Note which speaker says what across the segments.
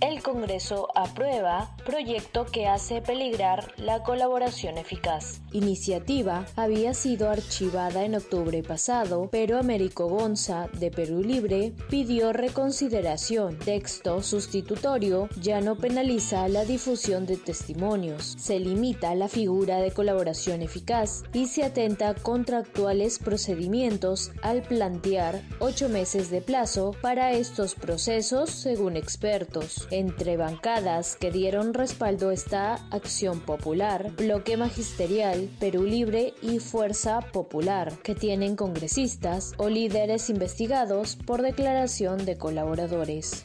Speaker 1: el Congreso aprueba proyecto que hace peligrar la colaboración eficaz. Iniciativa había sido archivada en octubre pasado, pero Américo Gonza, de Perú Libre, pidió reconsideración. Texto sustitutorio ya no penaliza la difusión de testimonios, se limita la figura de colaboración eficaz y se atenta contra actuales procedimientos al plantear ocho meses de plazo para estos procesos, según expertos. Entre bancadas que dieron respaldo esta acción popular, Bloque Magisterial, Perú Libre y Fuerza Popular, que tienen congresistas o líderes investigados por declaración de colaboradores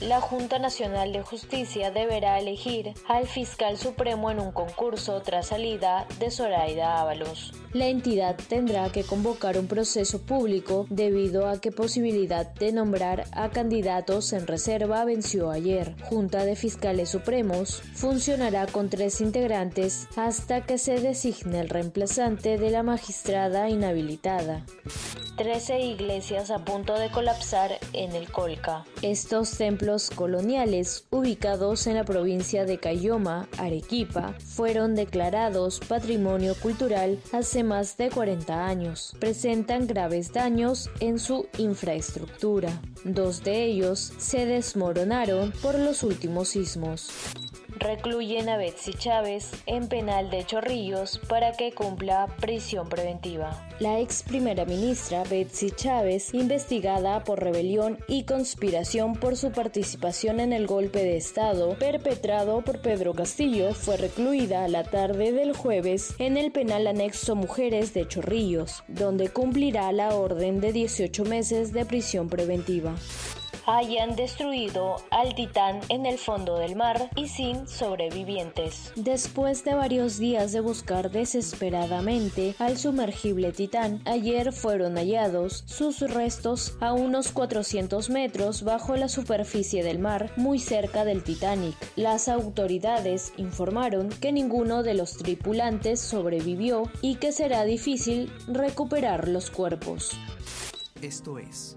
Speaker 1: la Junta Nacional de Justicia deberá elegir al fiscal supremo en un concurso tras salida de Zoraida Ábalos. La entidad tendrá que convocar un proceso público debido a que posibilidad de nombrar a candidatos en reserva venció ayer. Junta de Fiscales Supremos funcionará con tres integrantes hasta que se designe el reemplazante de la magistrada inhabilitada. 13 iglesias a punto de colapsar en el Colca. Estos templos coloniales, ubicados en la provincia de Cayoma, Arequipa, fueron declarados Patrimonio Cultural hace más de 40 años. Presentan graves daños en su infraestructura. Dos de ellos se desmoronaron por los últimos sismos recluyen a Betsy Chávez en penal de Chorrillos para que cumpla prisión preventiva. La ex primera ministra Betsy Chávez, investigada por rebelión y conspiración por su participación en el golpe de Estado perpetrado por Pedro Castillo, fue recluida la tarde del jueves en el penal anexo Mujeres de Chorrillos, donde cumplirá la orden de 18 meses de prisión preventiva hayan destruido al titán en el fondo del mar y sin sobrevivientes. Después de varios días de buscar desesperadamente al sumergible titán, ayer fueron hallados sus restos a unos 400 metros bajo la superficie del mar, muy cerca del Titanic. Las autoridades informaron que ninguno de los tripulantes sobrevivió y que será difícil recuperar los cuerpos.
Speaker 2: Esto es